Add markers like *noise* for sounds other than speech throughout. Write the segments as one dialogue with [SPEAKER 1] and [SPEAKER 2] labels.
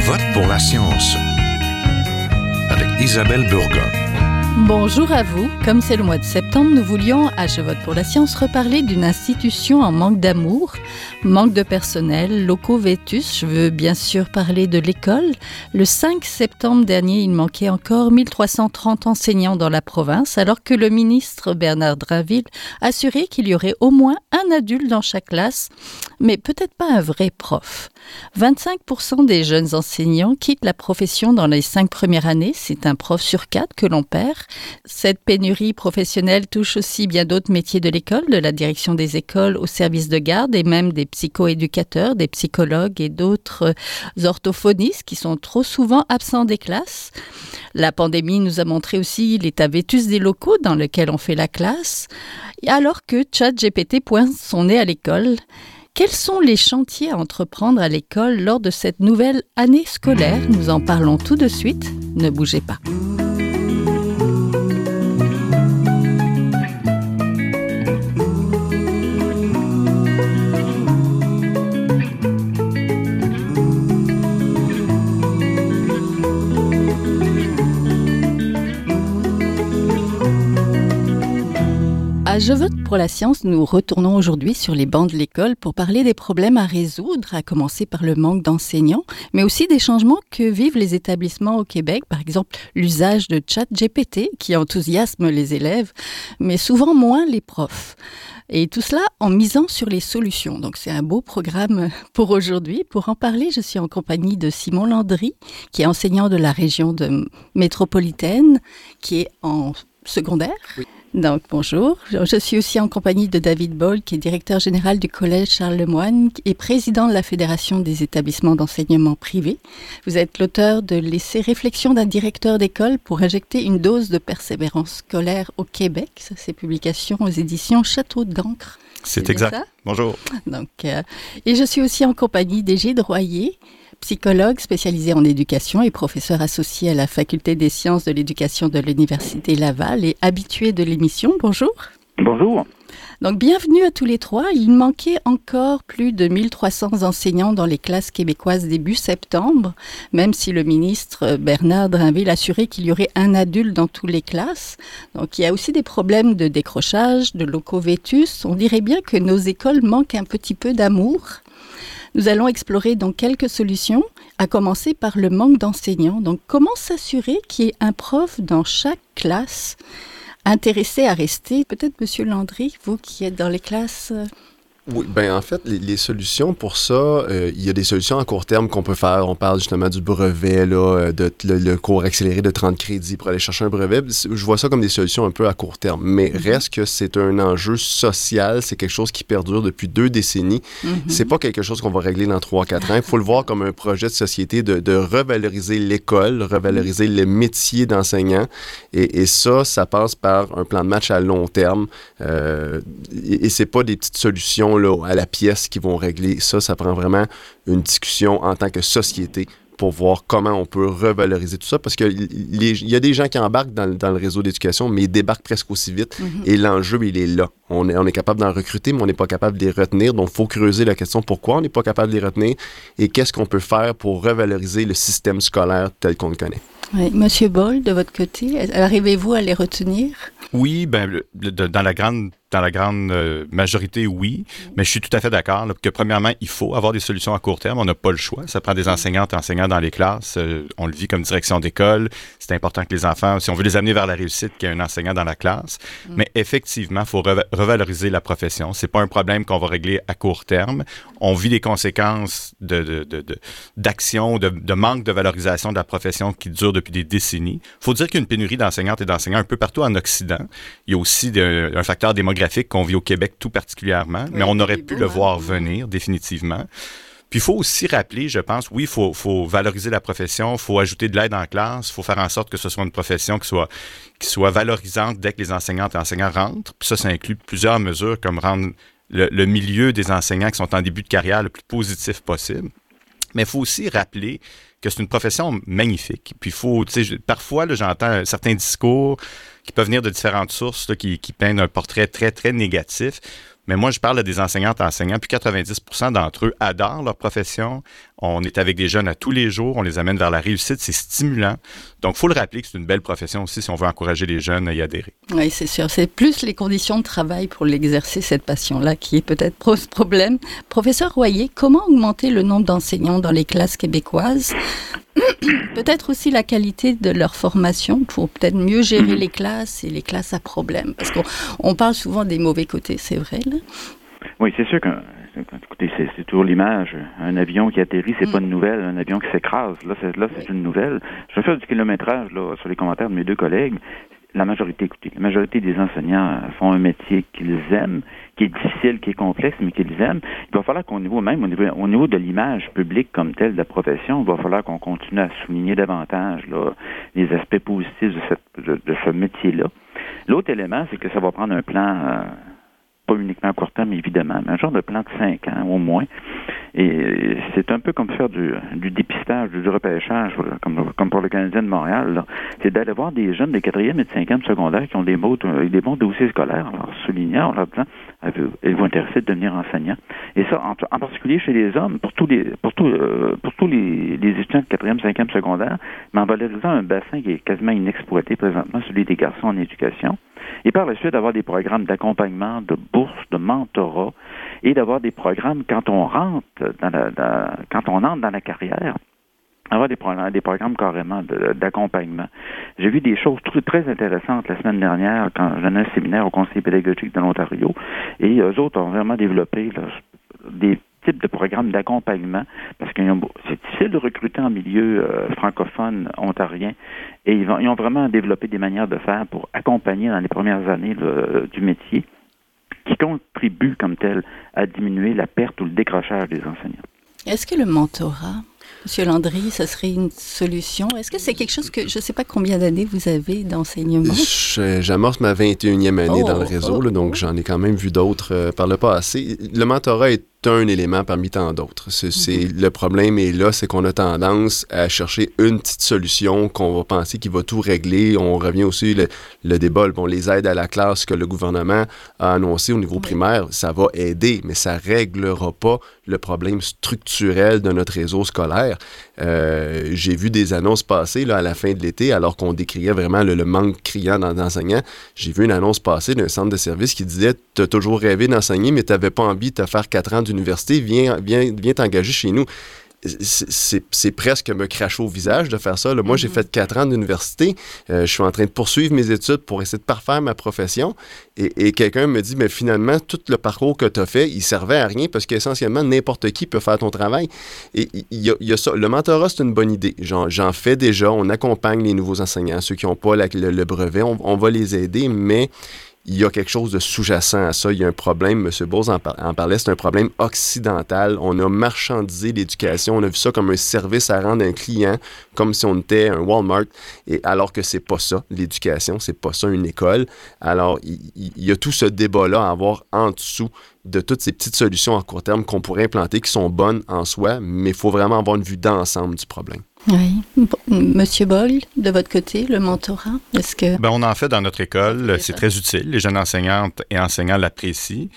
[SPEAKER 1] vote pour la science avec Isabelle Burgon.
[SPEAKER 2] Bonjour à vous. Comme c'est le mois de septembre, nous voulions, à Je vote pour la science, reparler d'une institution en manque d'amour, manque de personnel, locaux vétus. Je veux bien sûr parler de l'école. Le 5 septembre dernier, il manquait encore 1330 enseignants dans la province, alors que le ministre Bernard Drinville assurait qu'il y aurait au moins un adulte dans chaque classe, mais peut-être pas un vrai prof. 25% des jeunes enseignants quittent la profession dans les cinq premières années. C'est un prof sur quatre que l'on perd. Cette pénurie professionnelle touche aussi bien d'autres métiers de l'école, de la direction des écoles au service de garde et même des psychoéducateurs, des psychologues et d'autres orthophonistes qui sont trop souvent absents des classes. La pandémie nous a montré aussi l'état vétus des locaux dans lesquels on fait la classe, alors que ChatGPT pointe son nez à l'école. Quels sont les chantiers à entreprendre à l'école lors de cette nouvelle année scolaire? Nous en parlons tout de suite. Ne bougez pas. Je vote pour la science, nous retournons aujourd'hui sur les bancs de l'école pour parler des problèmes à résoudre, à commencer par le manque d'enseignants, mais aussi des changements que vivent les établissements au Québec, par exemple l'usage de chat GPT qui enthousiasme les élèves, mais souvent moins les profs. Et tout cela en misant sur les solutions. Donc c'est un beau programme pour aujourd'hui. Pour en parler, je suis en compagnie de Simon Landry, qui est enseignant de la région de métropolitaine, qui est en secondaire. Donc, bonjour. Je suis aussi en compagnie de David Boll, qui est directeur général du Collège Charles Lemoine et président de la Fédération des établissements d'enseignement privé. Vous êtes l'auteur de Laisser réflexion d'un directeur d'école pour injecter une dose de persévérance scolaire au Québec. Ça, c'est publication aux éditions Château d'encre.
[SPEAKER 3] C'est exact. Bonjour.
[SPEAKER 2] Donc, euh, et je suis aussi en compagnie d'Égide Royer, psychologue spécialisé en éducation et professeur associé à la Faculté des sciences de l'éducation de l'Université Laval et habitué de l'émission. Bonjour.
[SPEAKER 4] Bonjour.
[SPEAKER 2] Donc, bienvenue à tous les trois. Il manquait encore plus de 1300 enseignants dans les classes québécoises début septembre, même si le ministre Bernard Drinville assurait qu'il y aurait un adulte dans toutes les classes. Donc, il y a aussi des problèmes de décrochage, de locaux vétus. On dirait bien que nos écoles manquent un petit peu d'amour. Nous allons explorer donc quelques solutions, à commencer par le manque d'enseignants. Donc, comment s'assurer qu'il y ait un prof dans chaque classe intéressé à rester? Peut-être, Monsieur Landry, vous qui êtes dans les classes euh,
[SPEAKER 3] oui, ben en fait, les, solutions pour ça, euh, il y a des solutions à court terme qu'on peut faire. On parle justement du brevet, là, euh, de, le, cours accéléré de 30 crédits pour aller chercher un brevet. Je vois ça comme des solutions un peu à court terme. Mais mm-hmm. reste que c'est un enjeu social, c'est quelque chose qui perdure depuis deux décennies. Mm-hmm. C'est pas quelque chose qu'on va régler dans trois, quatre ans. Il faut le voir comme un projet de société de, de revaloriser l'école, revaloriser le métier d'enseignant. Et, et, ça, ça passe par un plan de match à long terme. Euh, et, et c'est pas des petites solutions à la pièce qui vont régler ça. Ça prend vraiment une discussion en tant que société pour voir comment on peut revaloriser tout ça. Parce qu'il y a des gens qui embarquent dans, le réseau d'éducation, mais ils débarquent presque aussi vite. Mm-hmm. Et l'enjeu, il est là. On est, on est capable d'en recruter, mais on n'est pas capable de les retenir. Donc, il faut creuser la question pourquoi on n'est pas capable de les retenir et qu'est-ce qu'on peut faire pour revaloriser le système scolaire tel qu'on le connaît.
[SPEAKER 2] Monsieur Boll, de votre côté, arrivez-vous à les retenir?
[SPEAKER 5] Oui, ben, dans la grande dans la grande euh, majorité, oui. Mais je suis tout à fait d'accord que, premièrement, il faut avoir des solutions à court terme. On n'a pas le choix. Ça prend des enseignantes et enseignants dans les classes. Euh, on le vit comme direction d'école. C'est important que les enfants, si on veut les amener vers la réussite, qu'il y ait un enseignant dans la classe. Mm. Mais effectivement, il faut revaloriser la profession. C'est pas un problème qu'on va régler à court terme. On vit des conséquences d'action, de, de, de, de, manque de valorisation de la profession qui dure depuis des décennies. Il faut dire qu'il y a une pénurie d'enseignantes et d'enseignants un peu partout en Occident. Il y a aussi un facteur démographique qu'on vit au Québec tout particulièrement, mais on aurait pu le voir venir définitivement. Puis il faut aussi rappeler, je pense, oui, il faut, valoriser la profession, il faut ajouter de l'aide en classe, il faut faire en sorte que ce soit une profession qui soit, qui soit valorisante dès que les enseignantes et enseignants rentrent. Puis ça, ça inclut plusieurs mesures comme rendre le, milieu des enseignants qui sont en début de carrière le plus positif possible. Mais il faut aussi rappeler que c'est une profession magnifique. Puis faut, parfois, j'entends certains discours qui peuvent venir de différentes sources qui, qui, peignent un portrait très, très négatif. Mais moi, je parle à des enseignantes enseignants, puis 90% d'entre eux adorent leur profession. On est avec des jeunes à tous les jours, on les amène vers la réussite, c'est stimulant. Donc, il faut le rappeler que c'est une belle profession aussi si on veut encourager les jeunes à y adhérer.
[SPEAKER 2] Oui, c'est sûr. C'est plus les conditions de travail pour l'exercer cette passion-là qui est peut-être problème. Professeur Royer, comment augmenter le nombre d'enseignants dans les classes québécoises? *clears throat* peut-être aussi la qualité de leur formation pour peut-être mieux gérer les classes et les classes à problème. Parce qu'on parle souvent des mauvais côtés, c'est vrai. Là?
[SPEAKER 4] Oui, c'est sûr que écoutez, c'est toujours l'image. Un avion qui atterrit, c'est pas une nouvelle. Un avion qui s'écrase, là, c'est là, c'est une nouvelle. Je vais faire du kilométrage là sur les commentaires de mes deux collègues la majorité, écoutez, la majorité des enseignants font un métier qu'ils aiment, qui est difficile, qui est complexe, mais qu'ils aiment. Il va falloir qu'au niveau même, au niveau, au niveau de l'image publique comme telle de la profession, il va falloir qu'on continue à souligner davantage là, les aspects positifs de, cette, de, ce métier-là. L'autre élément, c'est que ça va prendre un plan euh, pas uniquement à court terme, évidemment, mais un genre de plan de cinq ans au moins. Et c'est un peu comme faire du, du dépistage, du repêchage, comme, pour le Canadien de Montréal. C'est d'aller voir des jeunes de quatrième et de cinquième secondaire qui ont des, mots, des bons dossiers scolaires, en leur soulignant, en leur disant, ils vont intéresser de devenir enseignants. Et ça, en, particulier chez les hommes, pour tous les, pour tous, euh, pour tous les, les étudiants de quatrième, cinquième secondaire, mais en valorisant un bassin qui est quasiment inexploité présentement, celui des garçons en éducation et par la suite d'avoir des programmes d'accompagnement, de bourse, de mentorat, et d'avoir des programmes quand on rentre dans la, quand on entre dans la carrière avoir des programmes, des programmes carrément d'accompagnement. J'ai vu des choses très, intéressantes la semaine dernière quand j'en ai un séminaire au Conseil pédagogique de l'Ontario et eux autres ont vraiment développé des types de programmes d'accompagnement parce que c'est difficile de recruter en milieu euh, francophone ontarien et ils, ils, ont vraiment développé des manières de faire pour accompagner dans les premières années du métier qui contribuent comme tel à diminuer la perte ou le décrochage des enseignants.
[SPEAKER 2] Est-ce que le mentorat Monsieur Landry, ça serait une solution? Est-ce que c'est quelque chose que je ne sais pas combien d'années vous avez d'enseignement?
[SPEAKER 3] J'amorce ma 21e année dans le oh, réseau, oh, donc oh. j'en ai quand même vu d'autres euh, par le passé. Le mentorat est un élément parmi tant d'autres. C'est, mhm. Le problème est là, c'est qu'on a tendance à chercher une petite solution qu'on va penser qui va tout régler. On revient aussi le, le débat, bon, les aides à la classe que le gouvernement a annoncé au niveau primaire, ça va aider, mais ça réglera pas le problème structurel de notre réseau scolaire. Euh, j'ai vu des annonces passer là, à la fin de l'été, alors qu'on décriait vraiment le, manque criant d'enseignants. J'ai vu une annonce passer d'un centre de service qui disait Tu as toujours rêvé d'enseigner, mais tu n'avais pas envie de te faire quatre ans d'université, viens, viens, viens t'engager chez nous c'est presque me cracher au visage de faire ça. Moi, j'ai mm-hmm. fait quatre ans d'université. Euh, je suis en train de poursuivre mes études pour essayer de parfaire ma profession. Et, quelqu'un me dit, mais finalement, tout le parcours que tu as fait, il servait à rien parce qu'essentiellement, n'importe qui peut faire ton travail. Et il y, a ça. Le mentorat, c'est une bonne idée. J'en fais déjà. On accompagne les nouveaux enseignants, ceux qui n'ont pas le, brevet. On, on va les aider, mais il y a quelque chose de sous-jacent à ça. Il y a un problème, M. Bose en, parlait, c'est un problème occidental. On a marchandisé l'éducation, on a vu ça comme un service à rendre à un client, comme si on était un Walmart, et alors que c'est pas ça, l'éducation, c'est pas ça une école. Alors, il, il y a tout ce débat-là à avoir en dessous de toutes ces petites solutions à court terme qu'on pourrait implanter, qui sont bonnes en soi, mais il faut vraiment avoir une vue d'ensemble du problème.
[SPEAKER 2] Oui. Monsieur Boll, de votre côté, le mentorat, est-ce que...
[SPEAKER 5] Ben, on en fait dans notre école, c'est très utile. Les jeunes enseignantes et enseignants l'apprécient.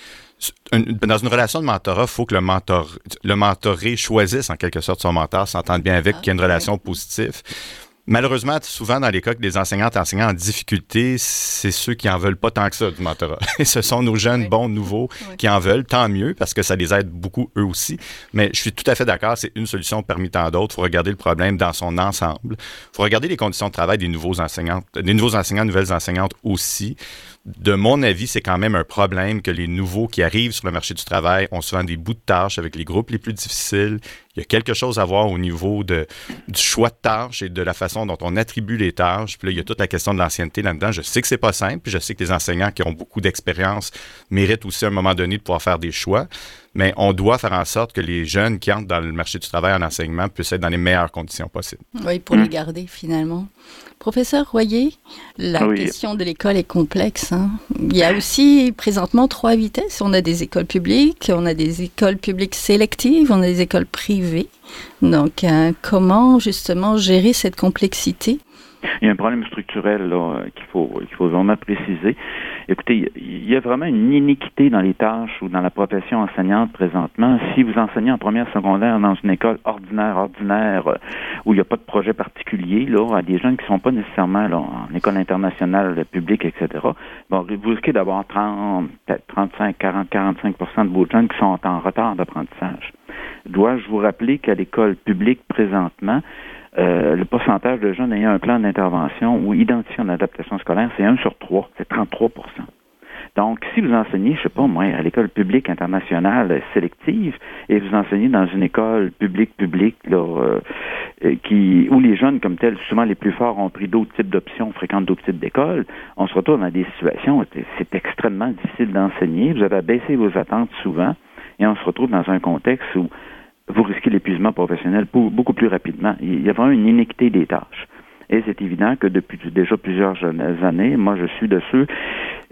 [SPEAKER 5] Dans une relation de mentorat, il faut que le, mentor, le mentoré choisisse en quelque sorte son mentor, s'entende bien avec, qu'il y ait une relation positive. Malheureusement, souvent dans les cas que des enseignantes enseignants en difficulté, c'est ceux qui en veulent pas tant que ça du mentorat. *laughs* Et ce sont nos jeunes bons nouveaux qui en veulent, tant mieux, parce que ça les aide beaucoup eux aussi. Mais je suis tout à fait d'accord, c'est une solution parmi tant d'autres. Il faut regarder le problème dans son ensemble. Il faut regarder les conditions de travail des nouveaux enseignants, des nouveaux enseignants, nouvelles enseignantes aussi de mon avis, c'est quand même un problème que les nouveaux qui arrivent sur le marché du travail ont souvent des bouts de tâches avec les groupes les plus difficiles. Il y a quelque chose à voir au niveau de, du choix de tâches et de la façon dont on attribue les tâches. Puis là, il y a toute la question de l'ancienneté là-dedans. Je sais que c'est pas simple, puis je sais que les enseignants qui ont beaucoup d'expérience méritent aussi à un moment donné de pouvoir faire des choix mais on doit faire en sorte que les jeunes qui entrent dans le marché du travail en enseignement puissent être dans les meilleures conditions possibles.
[SPEAKER 2] Oui, pour les garder finalement. Professeur Royer, la question de l'école est complexe. Hein. Il y a aussi présentement trois vitesses. On a des écoles publiques, on a des écoles publiques sélectives, on a des écoles privées. Donc, euh, comment justement gérer cette complexité
[SPEAKER 4] il y a un problème structurel là, qu'il faut qu'il faut vraiment préciser. Écoutez, il y a vraiment une iniquité dans les tâches ou dans la profession enseignante présentement. Si vous enseignez en première secondaire dans une école ordinaire, ordinaire, euh, où il n'y a pas de projet particulier, là, à des jeunes qui ne sont pas nécessairement là, en école internationale publique, etc., bon, vous risquez d'avoir 30, 35, 40, 45% de vos jeunes qui sont en retard d'apprentissage. Dois-je vous rappeler qu'à l'école publique présentement, euh, le pourcentage de jeunes ayant un plan d'intervention ou identifié en adaptation scolaire, c'est 1 sur 3, c'est 33% donc, si vous enseignez, je sais pas moi, à l'école publique internationale sélective, et vous enseignez dans une école publique publique là, euh, euh, qui où les jeunes comme tels, souvent les plus forts, ont pris d'autres types d'options, fréquentent d'autres types d'écoles, on se retrouve dans des situations où c'est extrêmement difficile d'enseigner. Vous avez baissé vos attentes souvent, et on se retrouve dans un contexte où vous risquez l'épuisement professionnel beaucoup plus rapidement. Il y a vraiment une inéquité des tâches. Et c'est évident que depuis déjà plusieurs années, moi je suis de ceux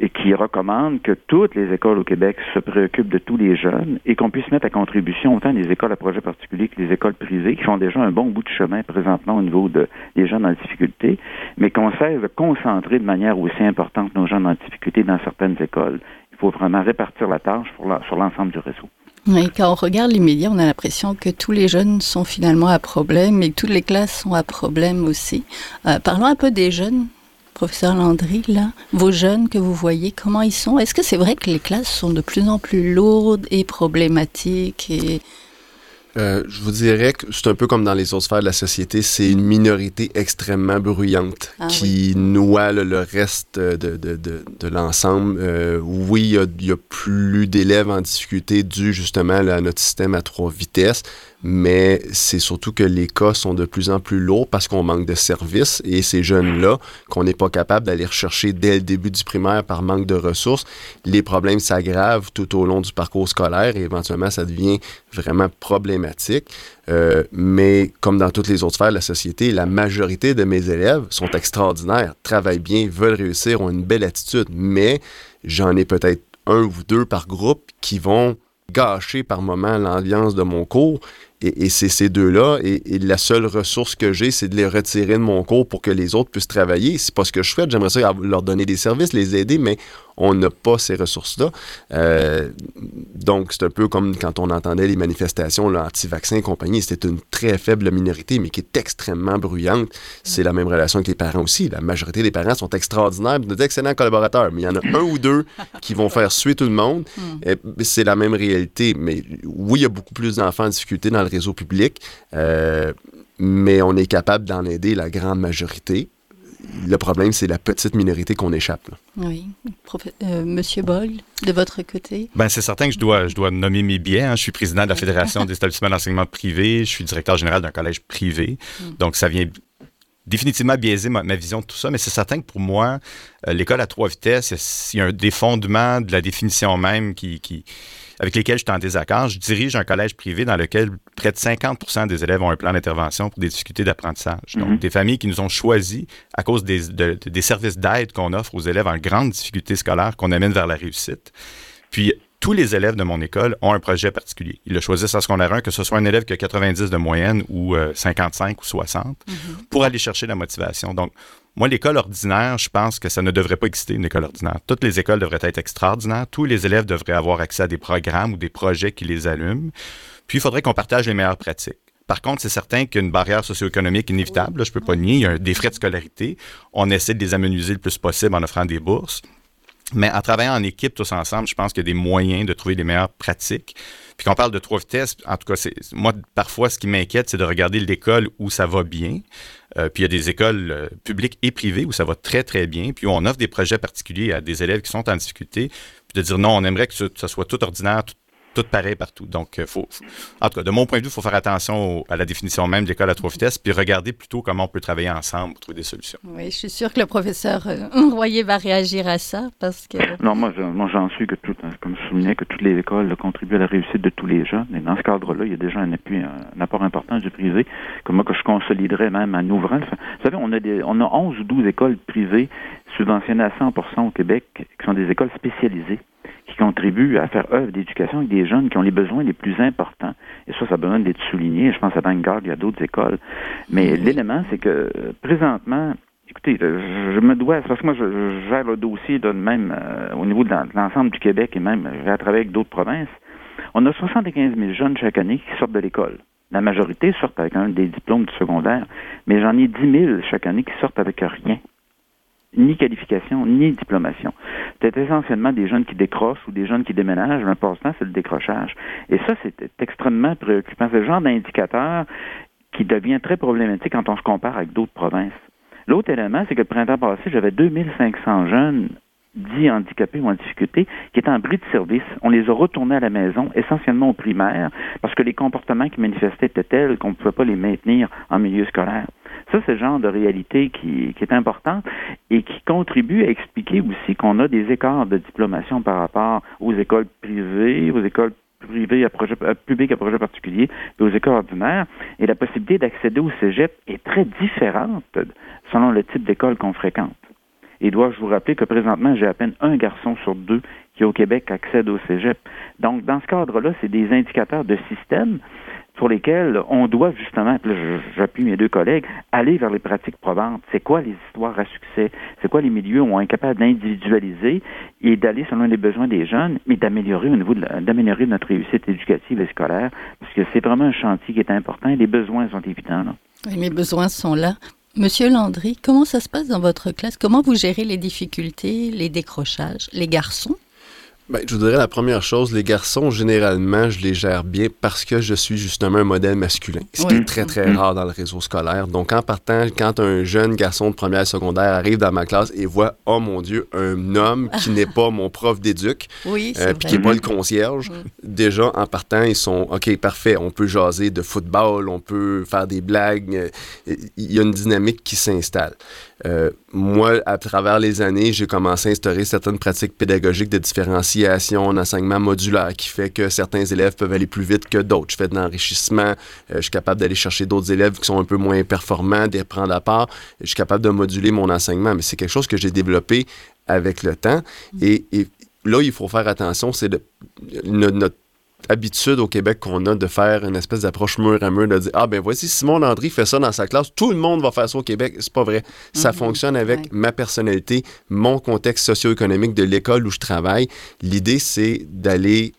[SPEAKER 4] qui recommandent que toutes les écoles au Québec se préoccupent de tous les jeunes et qu'on puisse mettre à contribution autant les écoles à projet particulier que les écoles privées qui font déjà un bon bout de chemin présentement au niveau de, des jeunes en difficulté, mais qu'on cesse de concentrer de manière aussi importante nos jeunes en difficulté dans certaines écoles. Il faut vraiment répartir la tâche sur l'ensemble du réseau.
[SPEAKER 2] Oui, quand on regarde les médias, on a l'impression que tous les jeunes sont finalement à problème et que toutes les classes sont à problème aussi. Euh, parlons un peu des jeunes, professeur Landry, là, vos jeunes que vous voyez, comment ils sont? Est-ce que c'est vrai que les classes sont de plus en plus lourdes et problématiques et
[SPEAKER 3] euh, je vous dirais que c'est un peu comme dans les autres sphères de la société, c'est une minorité extrêmement bruyante ah qui noie le, reste de, de, de, de l'ensemble. Euh, oui, il y, y, a, plus d'élèves en difficulté dû justement à notre système à trois vitesses, mais c'est surtout que les cas sont de plus en plus lourds parce qu'on manque de services et ces jeunes-là, qu'on n'est pas capable d'aller rechercher dès le début du primaire par manque de ressources, les problèmes s'aggravent tout au long du parcours scolaire et éventuellement ça devient vraiment problématique. Euh, mais comme dans toutes les autres sphères de la société, la majorité de mes élèves sont extraordinaires, travaillent bien, veulent réussir, ont une belle attitude, mais j'en ai peut-être un ou deux par groupe qui vont gâcher par moment l'ambiance de mon cours et, c'est ces deux-là. Et, la seule ressource que j'ai, c'est de les retirer de mon cours pour que les autres puissent travailler. C'est pas ce que je souhaite. J'aimerais ça leur donner des services, les aider, mais on n'a pas ces ressources-là. Euh, donc, c'est un peu comme quand on entendait les manifestations anti-vaccins et compagnie. C'était une très faible minorité, mais qui est extrêmement bruyante. C'est la même relation avec les parents aussi. La majorité des parents sont extraordinaires, d'excellents collaborateurs, mais il y en a un ou deux qui vont faire suer tout le monde. Hmm. C'est la même réalité. Mais oui, il y a beaucoup plus d'enfants en difficulté dans le réseau public, euh, mais on est capable d'en aider la grande majorité. Le problème, c'est la petite minorité qu'on échappe.
[SPEAKER 2] Oui. Euh, Monsieur Boyle, de votre côté?
[SPEAKER 5] Ben, c'est certain que je dois, je dois nommer mes biais. Hein. Je suis président de la Fédération des établissements d'enseignement privé. Je suis directeur général d'un collège privé. Mm. Donc, ça vient définitivement biaiser ma, vision de tout ça, mais c'est certain que pour moi, euh, l'école à trois vitesses, il y, a, des fondements de la définition même qui, qui avec lesquels je suis en désaccord. Je dirige un collège privé dans lequel près de 50% des élèves ont un plan d'intervention pour des difficultés d'apprentissage. Donc, mhm. des familles qui nous ont choisis à cause des, des services d'aide qu'on offre aux élèves en grande difficulté scolaire, qu'on amène vers la réussite. Puis, tous les élèves de mon école ont un projet particulier. Ils le choisissent en secondaire 1, que ce soit un élève qui a 90 de moyenne ou 55 euh, ou 60, mhm. pour aller chercher la motivation. Donc, moi, l'école ordinaire, je pense que ça ne devrait pas exister, une école ordinaire. Toutes les écoles devraient être extraordinaires. Tous les élèves devraient avoir accès à des programmes ou des projets qui les allument. Puis, il faudrait qu'on partage les meilleures pratiques. Par contre, c'est certain qu'il y a une barrière socio-économique inévitable. je ne peux pas nier. Il y a des frais de scolarité. On essaie de les amenuiser le plus possible en offrant des bourses. Mais en travaillant en équipe tous ensemble, je pense qu'il y a des moyens de trouver les meilleures pratiques. Puis quand parle de trois vitesses, en tout cas, moi, parfois, ce qui m'inquiète, c'est de regarder l'école où ça va bien. Euh, puis il y a des écoles euh, publiques et privées où ça va très, très bien. Puis on offre des projets particuliers à des élèves qui sont en difficulté. Puis de dire non, on aimerait que ce, ça soit tout ordinaire, tout pareil partout. Donc, euh, faut, en tout cas, de mon point de vue, il faut faire attention à la définition même de l'école à trois vitesses, puis regarder plutôt comment on peut travailler ensemble pour trouver des solutions.
[SPEAKER 2] Oui, je suis sûre que le professeur euh, Royer va réagir à ça, parce que... *laughs*
[SPEAKER 4] Non, moi, moi j'en suis que tout, hein, comme je soulignais, que toutes les écoles contribuent à la réussite de tous les jeunes. Et dans ce cadre-là, il y a déjà un appui, un, apport important du privé, que moi, que je consoliderais même en ouvrant. Vous savez, on a, des, on a 11 ou 12 écoles privées subventionnées à 100% au Québec, qui sont des écoles spécialisées qui contribuent à faire œuvre d'éducation avec des jeunes qui ont les besoins les plus importants. Et ça, ça a besoin d'être souligné. Je pense à Vanguard, il y a d'autres écoles. Mais l'élément, c'est que présentement, écoutez, je me dois, parce que moi, je, gère le dossier de même au niveau de l'ensemble du Québec et même, je vais travailler avec d'autres provinces. On a 75 000 jeunes chaque année qui sortent de l'école. La majorité sortent avec un des diplômes du secondaire, mais j'en ai 10 000 chaque année qui sortent avec rien. Ni qualification, ni diplomation. C'est essentiellement des jeunes qui décrochent ou des jeunes qui déménagent, pour l'instant, c'est le décrochage. Et ça, c'est extrêmement préoccupant. C'est le genre d'indicateur qui devient très problématique quand on se compare avec d'autres provinces. L'autre élément, c'est que le printemps passé, j'avais 2500 jeunes dits handicapés ou en difficulté, qui étaient en bris de service. On les a retournés à la maison, essentiellement au primaire, parce que les comportements qui manifestaient étaient tels qu'on ne pouvait pas les maintenir en milieu scolaire. Ça, c'est le genre de réalité qui, est importante et qui contribue à expliquer aussi qu'on a des écarts de diplomation par rapport aux écoles privées, aux écoles privées à projet, euh, publiques à projet particulier, et aux écoles ordinaires. Et la possibilité d'accéder au cégep est très différente selon le type d'école qu'on fréquente. Et dois-je vous rappeler que présentement, j'ai à peine un garçon sur deux qui, au Québec, accède au cégep. Donc, dans ce cadre-là, c'est des indicateurs de système sur lesquels on doit justement, j'appuie mes deux collègues, aller vers les pratiques probantes. C'est quoi les histoires à succès? C'est quoi les milieux où on est capable d'individualiser et d'aller selon les besoins des jeunes, mais d'améliorer au niveau d'améliorer notre réussite éducative et scolaire, parce que c'est vraiment un chantier qui est important les besoins sont évidents. Là.
[SPEAKER 2] Oui, mes besoins sont là. Monsieur Landry, comment ça se passe dans votre classe? Comment vous gérez les difficultés, les décrochages Les garçons?
[SPEAKER 3] Ben, je vous dirais la première chose, les garçons, généralement, je les gère bien parce que je suis justement un modèle masculin, ce qui est très, très mm. rare dans le réseau scolaire. Donc, en partant, quand un jeune garçon de première et secondaire arrive dans ma classe et voit, oh mon Dieu, un homme qui n'est pas mon prof d'éduc, *laughs*
[SPEAKER 2] oui, euh,
[SPEAKER 3] qui n'est pas le concierge, mm. déjà, en partant, ils sont, OK, parfait, on peut jaser de football, on peut faire des blagues. Euh, il y a une dynamique qui s'installe. Euh, moi, à travers les années, j'ai commencé à instaurer certaines pratiques pédagogiques de différenciation en enseignement modulaire qui fait que certains élèves peuvent aller plus vite que d'autres. Je fais de l'enrichissement, euh, je suis capable d'aller chercher d'autres élèves qui sont un peu moins performants, de les prendre à part. Je suis capable de moduler mon enseignement, mais c'est quelque chose que j'ai développé avec le temps. Et, là, il faut faire attention, c'est notre habitude au Québec qu'on a de faire une espèce d'approche mur à mur, de dire Ah, ben voici, Simon Landry fait ça dans sa classe, tout le monde va faire ça au Québec. C'est pas vrai. Ça mhm. fonctionne avec ma personnalité, mon contexte socio-économique de l'école où je travaille. L'idée, c'est d'aller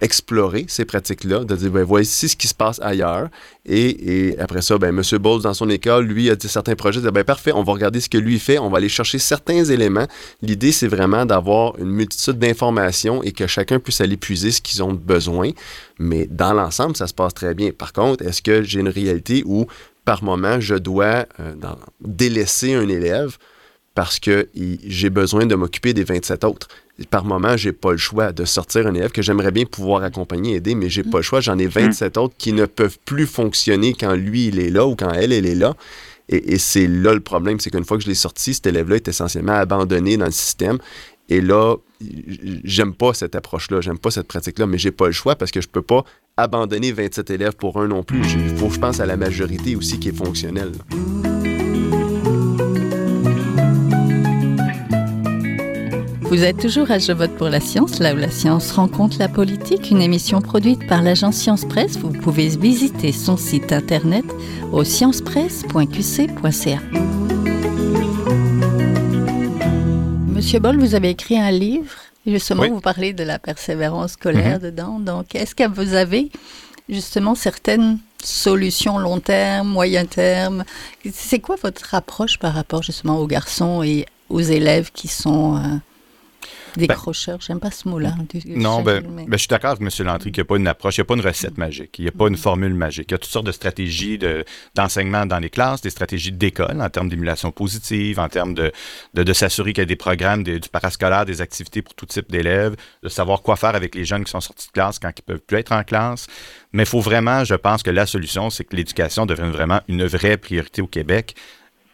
[SPEAKER 3] explorer ces pratiques-là, de dire, ben, voici ce qui se passe ailleurs. Et, après ça, ben, M. Bowles, dans son école, lui, a dit certains projets, dit, ben, parfait, on va regarder ce que lui fait, on va aller chercher certains éléments. L'idée, c'est vraiment d'avoir une multitude d'informations et que chacun puisse aller puiser ce qu'ils ont besoin. Mais dans l'ensemble, ça se passe très bien. Par contre, est-ce que j'ai une réalité où, par moment, je dois euh, délaisser un élève parce que j'ai besoin de m'occuper des 27 autres? Par moment, j'ai pas le choix de sortir un élève que j'aimerais bien pouvoir accompagner, aider, mais j'ai pas le choix. J'en ai 27 mm. autres qui ne peuvent plus fonctionner quand lui, il est là ou quand elle, elle est là. Et, c'est là le problème, c'est qu'une fois que je l'ai sorti, cet élève-là est essentiellement abandonné dans le système. Et là, j'aime pas cette approche-là, j'aime pas cette pratique-là, mais j'ai pas le choix parce que je peux pas abandonner 27 élèves pour un non plus. Il faut que je pense à la majorité aussi qui est fonctionnelle.
[SPEAKER 2] Vous êtes toujours à Je vote pour la science, là où la science rencontre la politique, une émission produite par l'agence Science Presse. Vous pouvez visiter son site internet au sciencepresse.qc.ca. Monsieur Boll, vous avez écrit un livre, justement, vous parlez de la persévérance scolaire mhm. dedans. Donc, est-ce que vous avez justement certaines solutions long terme, moyen terme? C'est quoi votre approche par rapport justement aux garçons et aux élèves qui sont Décrocheur, j'aime pas ce mot-là.
[SPEAKER 5] Non, ben, ben, je suis d'accord avec M. Lantry qu'il n'y a pas une approche, il n'y a pas une recette magique, il n'y a pas une formule magique. Il y a toutes sortes de stratégies d'enseignement dans les classes, des stratégies d'école en termes d'émulation positive, en termes de, de, s'assurer qu'il y a des programmes du parascolaire, des activités pour tout type d'élèves, de savoir quoi faire avec les jeunes qui sont sortis de classe quand ils ne peuvent plus être en classe. Mais il faut vraiment, je pense que la solution, c'est que l'éducation devienne vraiment une vraie priorité au Québec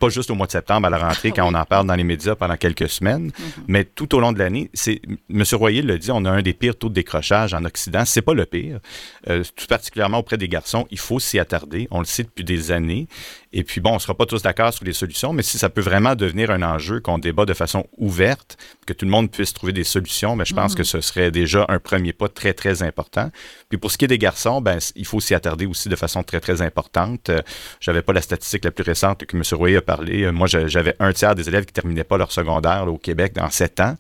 [SPEAKER 5] pas juste au mois de septembre à la rentrée quand on en parle dans les médias pendant quelques semaines, mm-hmm. mais tout au long de l'année. C'est, M. Royer le dit, on a un des pires taux de décrochage en Occident. C'est pas le pire. Euh, tout particulièrement auprès des garçons, il faut s'y attarder. On le sait depuis des années. Et puis, bon, on ne sera pas tous d'accord sur les solutions, mais si ça peut vraiment devenir un enjeu qu'on débat de façon ouverte, que tout le monde puisse trouver des solutions, ben, je pense que ce serait déjà un premier pas très, très important. Puis pour ce qui est des garçons, ben, il faut s'y attarder aussi de façon très, très importante. Euh, j'avais pas la statistique la plus récente que M. Royer a parlé. Euh, moi, j'avais un tiers des élèves qui terminaient pas leur secondaire au Québec dans sept ans.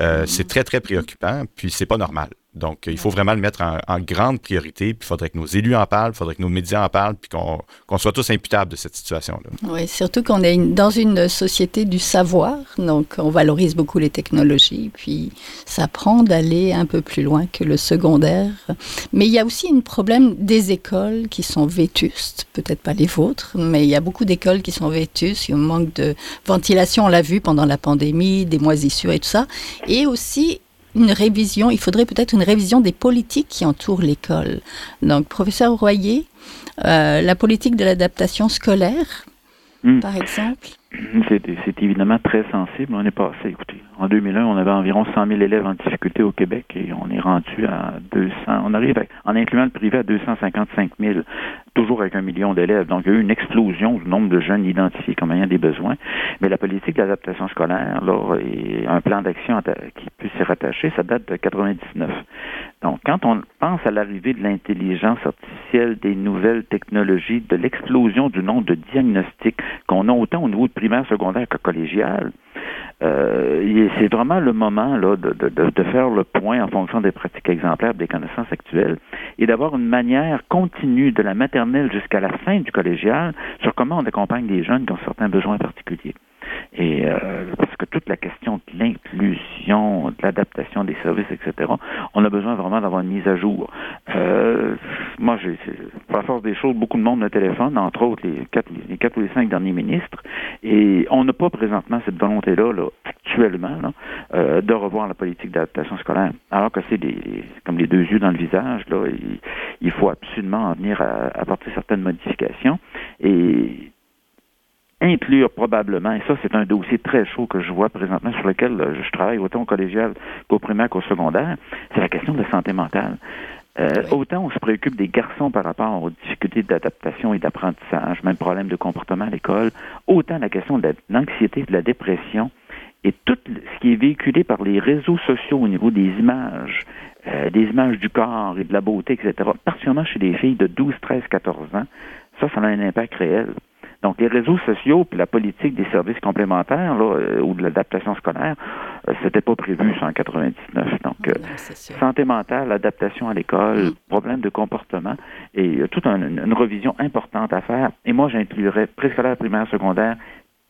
[SPEAKER 5] Euh, mm. C'est très, très préoccupant, puis c'est pas normal. Donc, il faut vraiment le mettre en, grande priorité. Puis il faudrait que nos élus en parlent, il faudrait que nos médias en parlent, puis qu'on soit tous imputables de cette situation-là.
[SPEAKER 2] Oui, surtout qu'on est dans une société du savoir. Donc, on valorise beaucoup les technologies. Puis, ça prend d'aller un peu plus loin que le secondaire. Mais il y a aussi un problème des écoles qui sont vétustes. Peut-être pas les vôtres, mais il y a beaucoup d'écoles qui sont vétustes. Il y a un manque de ventilation, on l'a vu pendant la pandémie, des moisissures et tout ça. Et aussi, une révision, il faudrait peut-être une révision des politiques qui entourent l'école. Donc, professeur Royer, euh, la politique de l'adaptation scolaire, hmm. par exemple?
[SPEAKER 4] C'est évidemment très sensible. On est passé, écoutez, en 2001, on avait environ 100 000 élèves en difficulté au Québec et on est rendu à 200. On arrive, en incluant le privé, à 255 000 toujours avec un million d'élèves. Donc, il y a eu une explosion du nombre de jeunes identifiés comme ayant des besoins. Mais la politique d'adaptation scolaire, là, et un plan d'action qui peut s'y rattacher, ça date de 99. Donc, quand on pense à l'arrivée de l'intelligence artificielle, des nouvelles technologies, de l'explosion du nombre de diagnostics qu'on a autant au niveau de primaire, secondaire que collégial, euh, c'est vraiment le moment là, de, de, faire le point en fonction des pratiques exemplaires, des connaissances actuelles, et d'avoir une manière continue de la jusqu'à la fin du collégial sur comment on accompagne les jeunes qui ont certains besoins particuliers. Et euh, parce que toute la question de l'inclusion, de l'adaptation des services, etc., on a besoin vraiment d'avoir une mise à jour. Euh, moi, j'ai, par force des choses, beaucoup de monde me téléphone, entre autres les quatre, les quatre ou les cinq derniers ministres, et on n'a pas présentement cette volonté-là, là, actuellement, là, euh, de revoir la politique d'adaptation scolaire. Alors que c'est des, comme les deux yeux dans le visage, là, il, il faut absolument en venir à apporter certaines modifications. Et inclure probablement, et ça c'est un dossier très chaud que je vois présentement sur lequel euh, je travaille autant au collégial qu'au primaire qu'au secondaire, c'est la question de la santé mentale. Euh, autant on se préoccupe des garçons par rapport aux difficultés d'adaptation et d'apprentissage, même problème de comportement à l'école, autant la question de l'anxiété, de la dépression et tout ce qui est véhiculé par les réseaux sociaux au niveau des images, euh, des images du corps et de la beauté, etc., particulièrement chez les filles de 12, 13, 14 ans, ça, ça a un impact réel. Donc, les réseaux sociaux puis la politique des services complémentaires là, euh, ou de l'adaptation scolaire, euh, c'était pas prévu en 99. Donc, euh, santé mentale, adaptation à l'école, mm. problème de comportement et toute une revision importante à faire. Et moi, j'inclurais préscolaire, primaire, secondaire,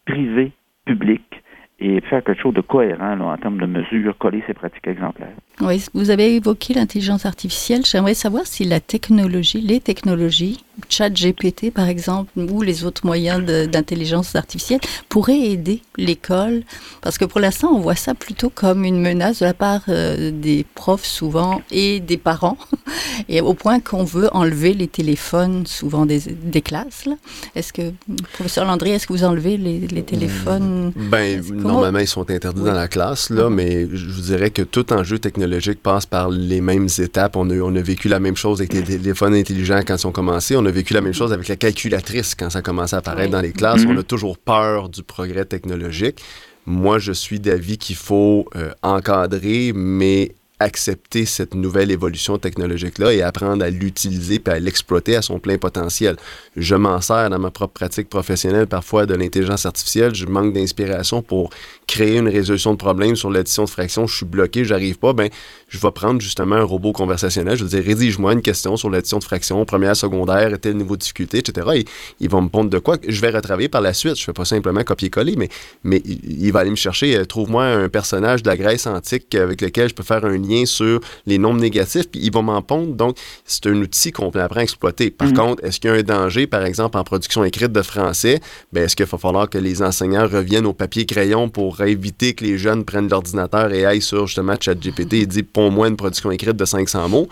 [SPEAKER 4] privé, public et faire quelque chose de cohérent en termes de mesures, coller ces pratiques exemplaires.
[SPEAKER 2] Oui, vous avez évoqué l'intelligence artificielle. J'aimerais savoir si la technologie, les technologies, chat GPT par exemple, ou les autres moyens d'intelligence artificielle, pourraient aider l'école. Parce que pour l'instant, on voit ça plutôt comme une menace de la part euh, des profs souvent et des parents, *laughs* et au point qu'on veut enlever les téléphones souvent des, des classes. Est-ce que, professeur Landry, est-ce que vous enlevez les, les téléphones?
[SPEAKER 3] Ben, normalement, ils sont interdits dans la classe, là, mais je vous dirais que tout enjeu technologique technologique passe par les mêmes étapes. On a, on a vécu la même chose avec les téléphones intelligents quand ils ont commencé. On a vécu la même chose avec la calculatrice quand ça a commencé à apparaître dans les classes. Mm-hmm. On a toujours peur du progrès technologique. Moi, je suis d'avis qu'il faut euh, encadrer, mais accepter cette nouvelle évolution technologique-là et apprendre à l'utiliser et à l'exploiter à son plein potentiel. Je m'en sers dans ma propre pratique professionnelle parfois de l'intelligence artificielle. Je manque d'inspiration pour créer une résolution de problème sur l'addition de fractions. Je suis bloqué, j'arrive pas. Ben, je vais prendre justement un robot conversationnel. Je vais dire, rédige-moi une question sur l'addition de fractions, première, secondaire, tel niveau de difficulté, etc. Et il va me pondre de quoi. Je vais retravailler par la suite. Je fais pas simplement copier-coller, mais, mais il va aller me chercher, euh, trouve-moi un personnage de la Grèce antique avec lequel je peux faire un sur les nombres négatifs, puis il va m'en pondre. Donc, c'est un outil qu'on apprend à exploiter. Par mm. contre, est-ce qu'il y a un danger, par exemple, en production écrite de français? Ben, est-ce qu'il va falloir que les enseignants reviennent au papier-crayon pour éviter que les jeunes prennent l'ordinateur et aillent sur justement ChatGPT et disent pour moi une production écrite de 500 mots?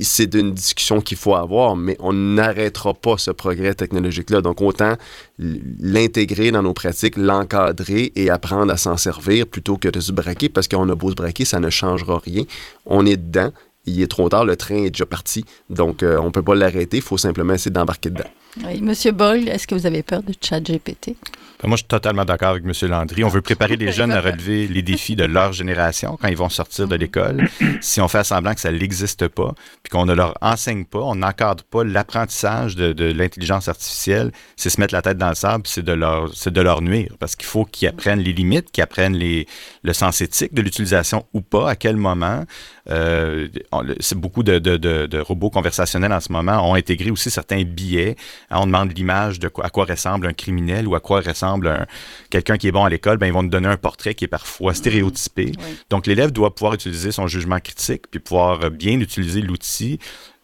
[SPEAKER 3] C'est une discussion qu'il faut avoir, mais on n'arrêtera pas ce progrès technologique-là. Donc, autant l'intégrer dans nos pratiques, l'encadrer et apprendre à s'en servir plutôt que de se braquer, parce qu'on a beau se braquer, ça ne changera rien. On est dedans. Il est trop tard, le train est déjà parti. Donc, euh, on ne peut pas l'arrêter. Il faut simplement essayer d'embarquer dedans.
[SPEAKER 2] Oui, Monsieur Boyle, est-ce que vous avez peur de ChatGPT
[SPEAKER 5] moi, je suis totalement d'accord avec M. Landry. On veut préparer les jeunes à relever les défis de leur génération quand ils vont sortir de l'école. Si on fait semblant que ça n'existe pas, puis qu'on ne leur enseigne pas, on n'encadre pas l'apprentissage de, l'intelligence artificielle, c'est se mettre la tête dans le sable, c'est de leur, de leur nuire. Parce qu'il faut qu'ils apprennent les limites, qu'ils apprennent le sens éthique de l'utilisation ou pas, à quel moment. Euh, beaucoup de, de, de, robots conversationnels en ce moment ont intégré aussi certains billets. On demande l'image de quoi, à quoi ressemble un criminel ou à quoi ressemble quelqu'un qui est bon à l'école, ben, ils vont nous donner un portrait qui est parfois mm-hmm. stéréotypé. Donc, l'élève doit pouvoir utiliser son jugement critique, puis pouvoir bien utiliser l'outil.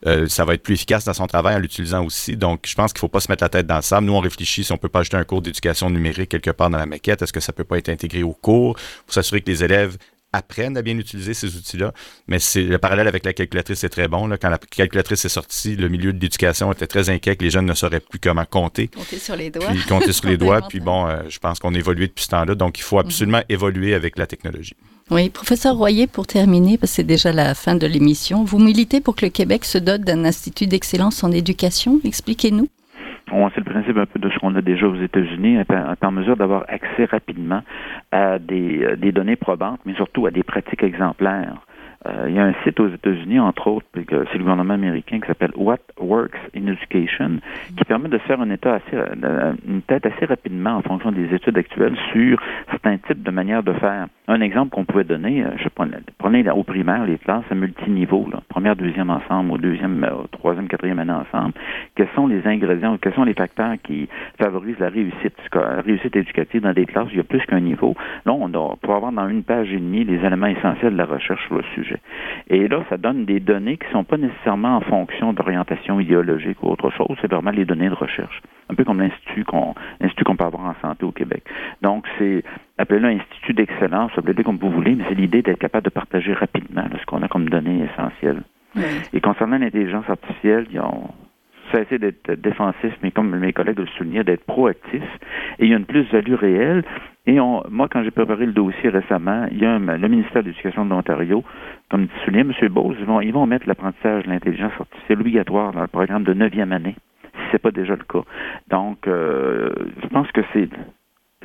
[SPEAKER 5] Euh, ça va être plus efficace dans son travail en l'utilisant aussi. Donc, je pense qu'il ne faut pas se mettre la tête dans le sable. Nous, on réfléchit si on ne peut pas ajouter un cours d'éducation numérique quelque part dans la maquette. Est-ce que ça ne peut pas être intégré au cours pour s'assurer que les élèves apprennent à bien utiliser ces outils-là. Mais c'est le parallèle avec la calculatrice est très bon. Là. Quand la calculatrice est sortie, le milieu de l'éducation était très inquiet que les jeunes ne sauraient plus comment compter.
[SPEAKER 2] Compter sur les doigts.
[SPEAKER 5] Puis compter sur les *laughs* doigts. Puis bon, euh, je pense qu'on a évolué depuis ce temps-là. Donc, il faut mhm. absolument évoluer avec la technologie.
[SPEAKER 2] Oui, professeur Royer, pour terminer, parce que c'est déjà la fin de l'émission, vous militez pour que le Québec se dote d'un institut d'excellence en éducation. Expliquez-nous
[SPEAKER 4] c'est le principe un peu de ce qu'on a déjà aux États-Unis, est en mesure d'avoir accès rapidement à des, euh, des données probantes, mais surtout à des pratiques exemplaires. Euh, il y a un site aux États-Unis, entre autres, c'est le gouvernement américain qui s'appelle What Works in Education, qui permet de faire un état assez, euh, une tête assez rapidement en fonction des études actuelles sur certains types de manières de faire. Un exemple qu'on pouvait donner, euh, je prenez au primaire les classes à multiniveau, là, première, deuxième ensemble, ou deuxième, troisième, quatrième année ensemble. Quels sont les ingrédients, quels sont les facteurs qui favorisent la réussite, la réussite éducative dans des classes? Où il y a plus qu'un niveau. Là, on doit, avoir dans une page et demie les éléments essentiels de la recherche sur le sujet. Et là, ça donne des données qui ne sont pas nécessairement en fonction d'orientation idéologique ou autre chose, c'est vraiment les données de recherche. Un peu comme l'institut qu'on qu'on peut avoir en santé au Québec. Donc, c'est appelez-le un institut d'excellence, appelez-le comme vous voulez, mais c'est l'idée d'être capable de partager rapidement ce qu'on a comme données essentielles. Et concernant l'intelligence artificielle, ils ont cessé d'être défensif, mais comme mes collègues le soulignaient, d'être proactif. Et il y a une plus-value réelle. Et on, moi, quand j'ai préparé le dossier récemment, il y a le ministère de l'Éducation de l'Ontario, comme soulignait M. Bose, ils vont, ils vont mettre l'apprentissage de l'intelligence artificielle obligatoire dans le programme de neuvième année, si ce n'est pas déjà le cas. Donc, euh, je pense que c'est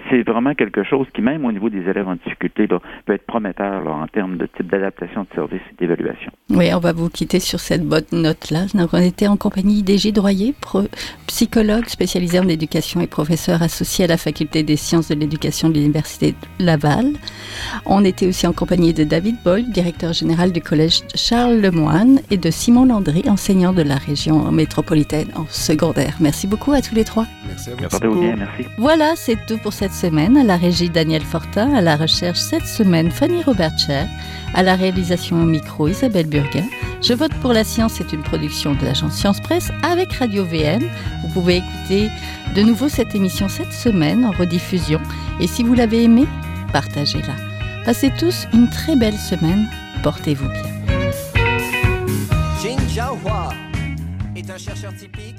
[SPEAKER 4] c'est vraiment quelque chose qui, même au niveau des élèves en difficulté, peut être prometteur en termes de type d'adaptation de service et d'évaluation.
[SPEAKER 2] Oui, on va vous quitter sur cette bonne note-là. On était en compagnie d'Égide Droyer, psychologue spécialisé en éducation et professeur associé à la Faculté des sciences de l'éducation de l'Université de Laval. On était aussi en compagnie de David Boyle, directeur général du Collège Charles Lemoine, et de Simon Landry, enseignant de la région métropolitaine en secondaire. Merci beaucoup à tous les trois.
[SPEAKER 3] Merci à vous.
[SPEAKER 4] merci.
[SPEAKER 2] Voilà, c'est tout pour cette semaine. À la régie Daniel Fortin, à la recherche cette semaine Fanny Robertcher, à la réalisation au micro Isabelle Burguin. Je vote pour la science c'est une production de l'agence Science Presse avec Radio VM. Vous pouvez écouter de nouveau cette émission cette semaine en rediffusion. Et si vous l'avez aimée, partagez-la. Passez tous une très belle semaine. Portez-vous bien. Jin est un chercheur typique